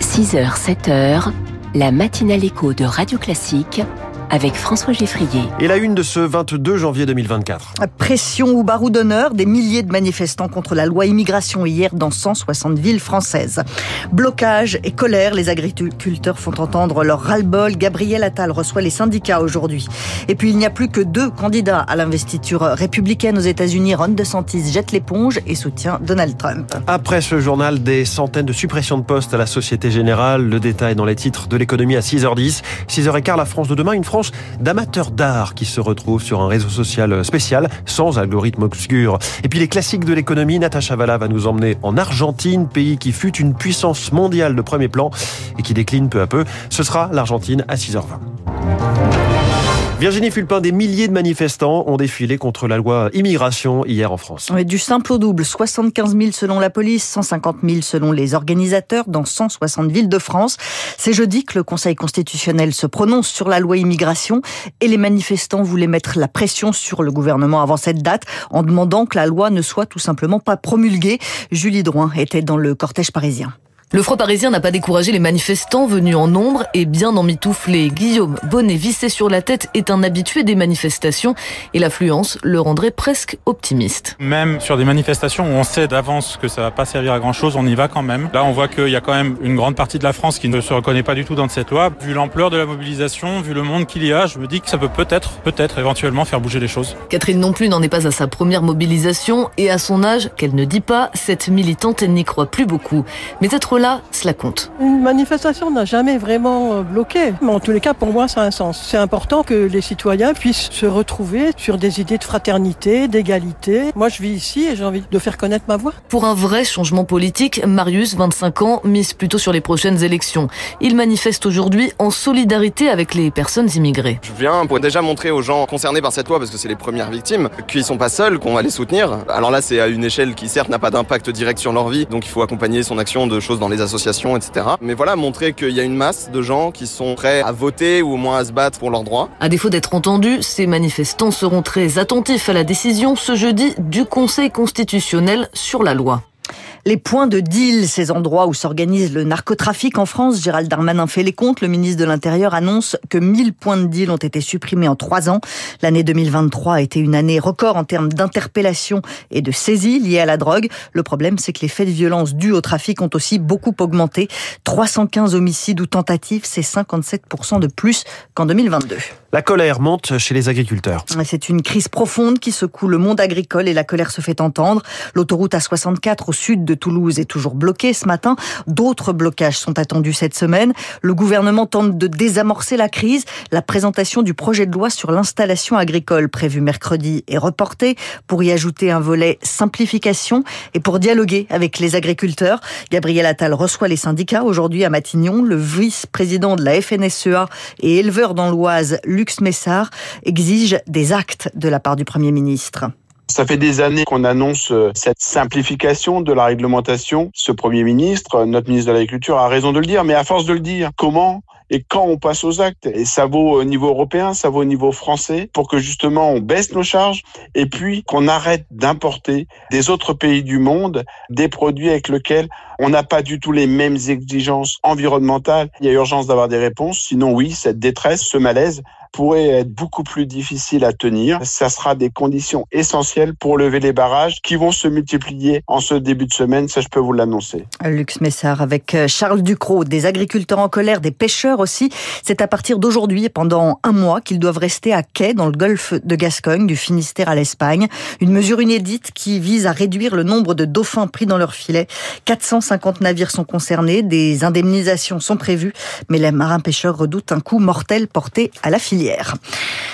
6 h 7 h la matinale écho de Radio Classique avec François Geffrier. Et la une de ce 22 janvier 2024. Pression ou barou d'honneur, des milliers de manifestants contre la loi immigration hier dans 160 villes françaises. Blocage et colère, les agriculteurs font entendre leur ras-le-bol. Gabriel Attal reçoit les syndicats aujourd'hui. Et puis il n'y a plus que deux candidats à l'investiture républicaine aux États-Unis. Ron DeSantis jette l'éponge et soutient Donald Trump. Après ce journal, des centaines de suppressions de postes à la Société Générale. Le détail dans les titres de l'économie à 6h10. 6h15, la France de demain, une France d'amateurs d'art qui se retrouvent sur un réseau social spécial sans algorithme obscur. Et puis les classiques de l'économie, Natacha Valla va nous emmener en Argentine, pays qui fut une puissance mondiale de premier plan et qui décline peu à peu. Ce sera l'Argentine à 6h20. Virginie Fulpin, des milliers de manifestants ont défilé contre la loi immigration hier en France. du simple au double, 75 000 selon la police, 150 000 selon les organisateurs dans 160 villes de France. C'est jeudi que le Conseil constitutionnel se prononce sur la loi immigration et les manifestants voulaient mettre la pression sur le gouvernement avant cette date en demandant que la loi ne soit tout simplement pas promulguée. Julie Drouin était dans le cortège parisien. Le froid parisien n'a pas découragé les manifestants venus en nombre et bien emmitouflés. Guillaume, bonnet vissé sur la tête, est un habitué des manifestations et l'affluence le rendrait presque optimiste. Même sur des manifestations où on sait d'avance que ça va pas servir à grand chose, on y va quand même. Là, on voit qu'il y a quand même une grande partie de la France qui ne se reconnaît pas du tout dans cette loi. Vu l'ampleur de la mobilisation, vu le monde qu'il y a, je me dis que ça peut peut-être, peut-être éventuellement faire bouger les choses. Catherine non plus n'en est pas à sa première mobilisation et à son âge, qu'elle ne dit pas, cette militante, elle n'y croit plus beaucoup. Mais être cela compte. Une manifestation n'a jamais vraiment euh, bloqué. Mais en tous les cas, pour moi, ça a un sens. C'est important que les citoyens puissent se retrouver sur des idées de fraternité, d'égalité. Moi, je vis ici et j'ai envie de faire connaître ma voix. Pour un vrai changement politique, Marius, 25 ans, mise plutôt sur les prochaines élections. Il manifeste aujourd'hui en solidarité avec les personnes immigrées. Je viens pour déjà montrer aux gens concernés par cette loi, parce que c'est les premières victimes, qu'ils sont pas seuls, qu'on va les soutenir. Alors là, c'est à une échelle qui certes n'a pas d'impact direct sur leur vie, donc il faut accompagner son action de choses dans les associations, etc. Mais voilà, montrer qu'il y a une masse de gens qui sont prêts à voter ou au moins à se battre pour leurs droits. À défaut d'être entendus, ces manifestants seront très attentifs à la décision ce jeudi du Conseil constitutionnel sur la loi. Les points de deal, ces endroits où s'organise le narcotrafic en France, Gérald Darmanin fait les comptes. Le ministre de l'Intérieur annonce que 1000 points de deal ont été supprimés en trois ans. L'année 2023 a été une année record en termes d'interpellation et de saisie liées à la drogue. Le problème, c'est que les faits de violence dus au trafic ont aussi beaucoup augmenté. 315 homicides ou tentatives, c'est 57% de plus qu'en 2022. La colère monte chez les agriculteurs. C'est une crise profonde qui secoue le monde agricole et la colère se fait entendre. L'autoroute A64 au sud de Toulouse est toujours bloquée ce matin. D'autres blocages sont attendus cette semaine. Le gouvernement tente de désamorcer la crise. La présentation du projet de loi sur l'installation agricole prévu mercredi est reportée pour y ajouter un volet simplification et pour dialoguer avec les agriculteurs. Gabriel Attal reçoit les syndicats aujourd'hui à Matignon. Le vice-président de la FNSEA et éleveur dans l'Oise, Lux Messard, exige des actes de la part du Premier ministre. Ça fait des années qu'on annonce euh, cette simplification de la réglementation. Ce Premier ministre, notre ministre de l'Agriculture, a raison de le dire, mais à force de le dire, comment et quand on passe aux actes. Et ça vaut au niveau européen, ça vaut au niveau français, pour que justement on baisse nos charges et puis qu'on arrête d'importer des autres pays du monde des produits avec lesquels on n'a pas du tout les mêmes exigences environnementales. Il y a urgence d'avoir des réponses, sinon oui, cette détresse, ce malaise pourrait être beaucoup plus difficile à tenir. Ça sera des conditions essentielles pour lever les barrages qui vont se multiplier en ce début de semaine, ça je peux vous l'annoncer. Lux Messard avec euh, Charles Ducrot, des agriculteurs en colère, des pêcheurs aussi. C'est à partir d'aujourd'hui pendant un mois qu'ils doivent rester à quai dans le golfe de Gascogne, du Finistère à l'Espagne. Une mesure inédite qui vise à réduire le nombre de dauphins pris dans leur filet. 450 navires sont concernés, des indemnisations sont prévues, mais les marins pêcheurs redoutent un coup mortel porté à la filière.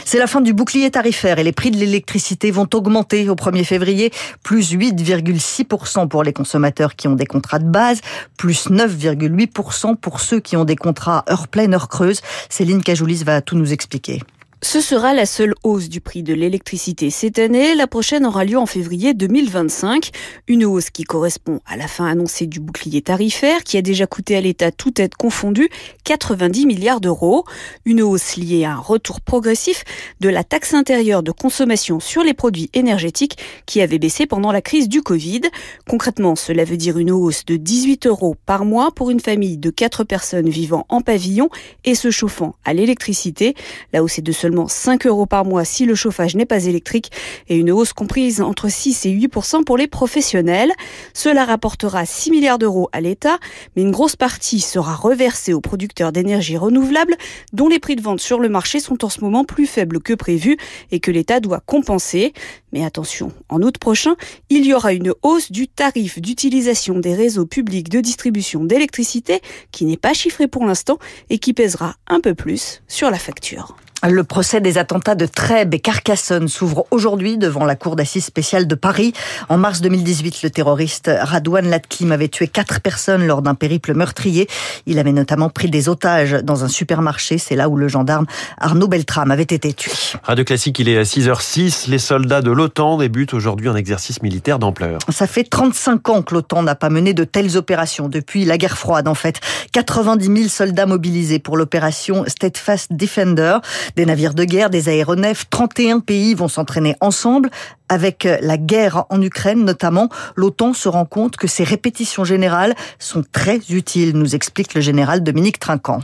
C'est la fin du bouclier tarifaire et les prix de l'électricité vont augmenter au 1er février, plus 8,6% pour les consommateurs qui ont des contrats de base, plus 9,8% pour ceux qui ont des contrats heure pleine, heure creuse. Céline Cajoulis va tout nous expliquer. Ce sera la seule hausse du prix de l'électricité cette année. La prochaine aura lieu en février 2025. Une hausse qui correspond à la fin annoncée du bouclier tarifaire qui a déjà coûté à l'État toute aide confondue 90 milliards d'euros. Une hausse liée à un retour progressif de la taxe intérieure de consommation sur les produits énergétiques qui avait baissé pendant la crise du Covid. Concrètement, cela veut dire une hausse de 18 euros par mois pour une famille de 4 personnes vivant en pavillon et se chauffant à l'électricité. La hausse est de seulement 5 euros par mois si le chauffage n'est pas électrique et une hausse comprise entre 6 et 8% pour les professionnels. Cela rapportera 6 milliards d'euros à l'État, mais une grosse partie sera reversée aux producteurs d'énergie renouvelable dont les prix de vente sur le marché sont en ce moment plus faibles que prévu et que l'État doit compenser. Mais attention, en août prochain, il y aura une hausse du tarif d'utilisation des réseaux publics de distribution d'électricité qui n'est pas chiffré pour l'instant et qui pèsera un peu plus sur la facture. Le procès des attentats de Trèbes et Carcassonne s'ouvre aujourd'hui devant la cour d'assises spéciale de Paris. En mars 2018, le terroriste Radouane Latkim avait tué quatre personnes lors d'un périple meurtrier. Il avait notamment pris des otages dans un supermarché. C'est là où le gendarme Arnaud Beltrame avait été tué. Radio Classique, il est à 6h06. Les soldats de l'OTAN débutent aujourd'hui un exercice militaire d'ampleur. Ça fait 35 ans que l'OTAN n'a pas mené de telles opérations depuis la guerre froide en fait. 90 000 soldats mobilisés pour l'opération Steadfast Defender. Des navires de guerre, des aéronefs, 31 pays vont s'entraîner ensemble. Avec la guerre en Ukraine notamment, l'OTAN se rend compte que ces répétitions générales sont très utiles, nous explique le général Dominique Trinquant.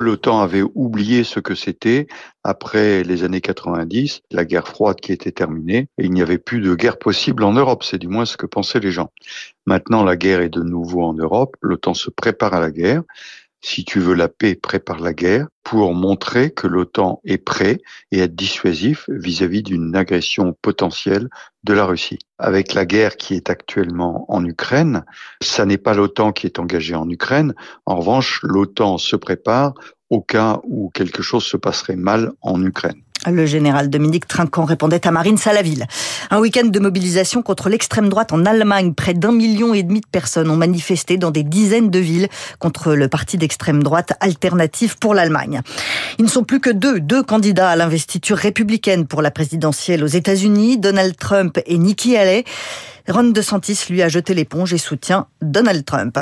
L'OTAN avait oublié ce que c'était après les années 90, la guerre froide qui était terminée, et il n'y avait plus de guerre possible en Europe, c'est du moins ce que pensaient les gens. Maintenant, la guerre est de nouveau en Europe, l'OTAN se prépare à la guerre, si tu veux la paix, prépare la guerre pour montrer que l'OTAN est prêt et être dissuasif vis-à-vis d'une agression potentielle de la Russie. Avec la guerre qui est actuellement en Ukraine, ça n'est pas l'OTAN qui est engagé en Ukraine. En revanche, l'OTAN se prépare au cas où quelque chose se passerait mal en Ukraine. Le général Dominique Trinquant répondait à Marine Salaville. Un week-end de mobilisation contre l'extrême droite en Allemagne. Près d'un million et demi de personnes ont manifesté dans des dizaines de villes contre le parti d'extrême droite Alternative pour l'Allemagne. Ils ne sont plus que deux, deux candidats à l'investiture républicaine pour la présidentielle aux États-Unis, Donald Trump et Nikki Haley. Ron DeSantis lui a jeté l'éponge et soutient Donald Trump.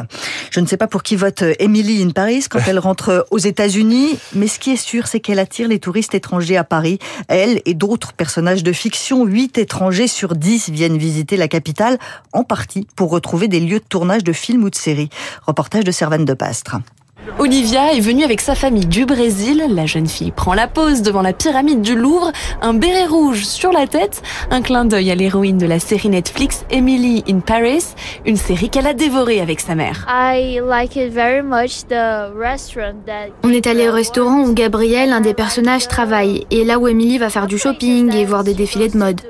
Je ne sais pas pour qui vote Emily in Paris quand elle rentre aux États-Unis, mais ce qui est sûr, c'est qu'elle attire les touristes étrangers à Paris. Elle et d'autres personnages de fiction, 8 étrangers sur 10 viennent visiter la capitale, en partie pour retrouver des lieux de tournage de films ou de séries. Reportage de Servane de Pastre. Olivia est venue avec sa famille du Brésil. La jeune fille prend la pose devant la pyramide du Louvre, un béret rouge sur la tête, un clin d'œil à l'héroïne de la série Netflix Emily in Paris, une série qu'elle a dévorée avec sa mère. On est allé au restaurant où Gabriel, un des personnages, travaille, et là où Emily va faire du shopping et voir des défilés de mode.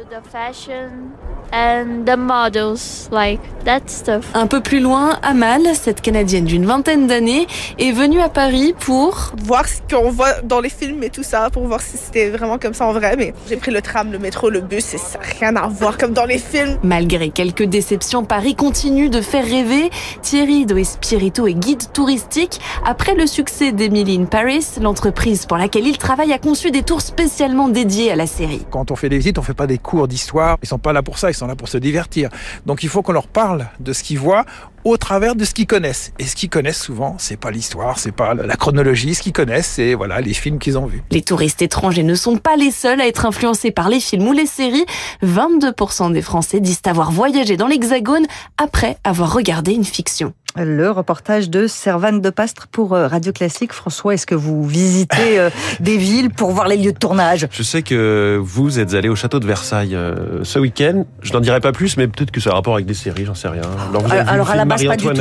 Un peu plus loin, Amal, cette Canadienne d'une vingtaine d'années, est venue à Paris pour voir ce qu'on voit dans les films et tout ça, pour voir si c'était vraiment comme ça en vrai. Mais j'ai pris le tram, le métro, le bus, et ça n'a rien à voir comme dans les films. Malgré quelques déceptions, Paris continue de faire rêver. Thierry Do Espirito est guide touristique. Après le succès d'Emily in Paris, l'entreprise pour laquelle il travaille a conçu des tours spécialement dédiés à la série. Quand on fait des visites, on fait pas des cours d'histoire. Ils sont pas là pour ça, ils sont là pour se divertir. Donc il faut qu'on leur parle de ce qu'ils voient au travers de ce qu'ils connaissent. Et ce qu'ils connaissent souvent, c'est pas l'histoire, c'est pas la chronologie. Ce qu'ils connaissent, c'est voilà les films qu'ils ont vus. Les touristes étrangers ne sont pas les seuls à être influencés par les films ou les séries. 22% des Français disent avoir voyagé dans l'Hexagone après avoir regardé une fiction. Le reportage de Servane de Pastre pour euh, Radio Classique. François, est-ce que vous visitez euh, des villes pour voir les lieux de tournage? Je sais que vous êtes allé au château de Versailles euh, ce week-end. Je n'en dirai pas plus, mais peut-être que ça a rapport avec des séries, j'en sais rien. Alors, vous avez alors, vu à la base, pas du tout.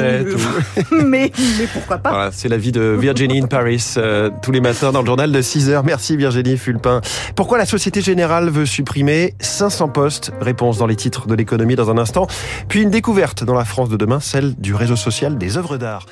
mais, mais pourquoi pas voilà, C'est la vie de Virginie in Paris, tous les matins dans le journal de 6 heures. Merci Virginie Fulpin. Pourquoi la Société Générale veut supprimer 500 postes? Réponse dans les titres de l'économie dans un instant. Puis une découverte dans la France de demain, celle du réseau social des œuvres d'art.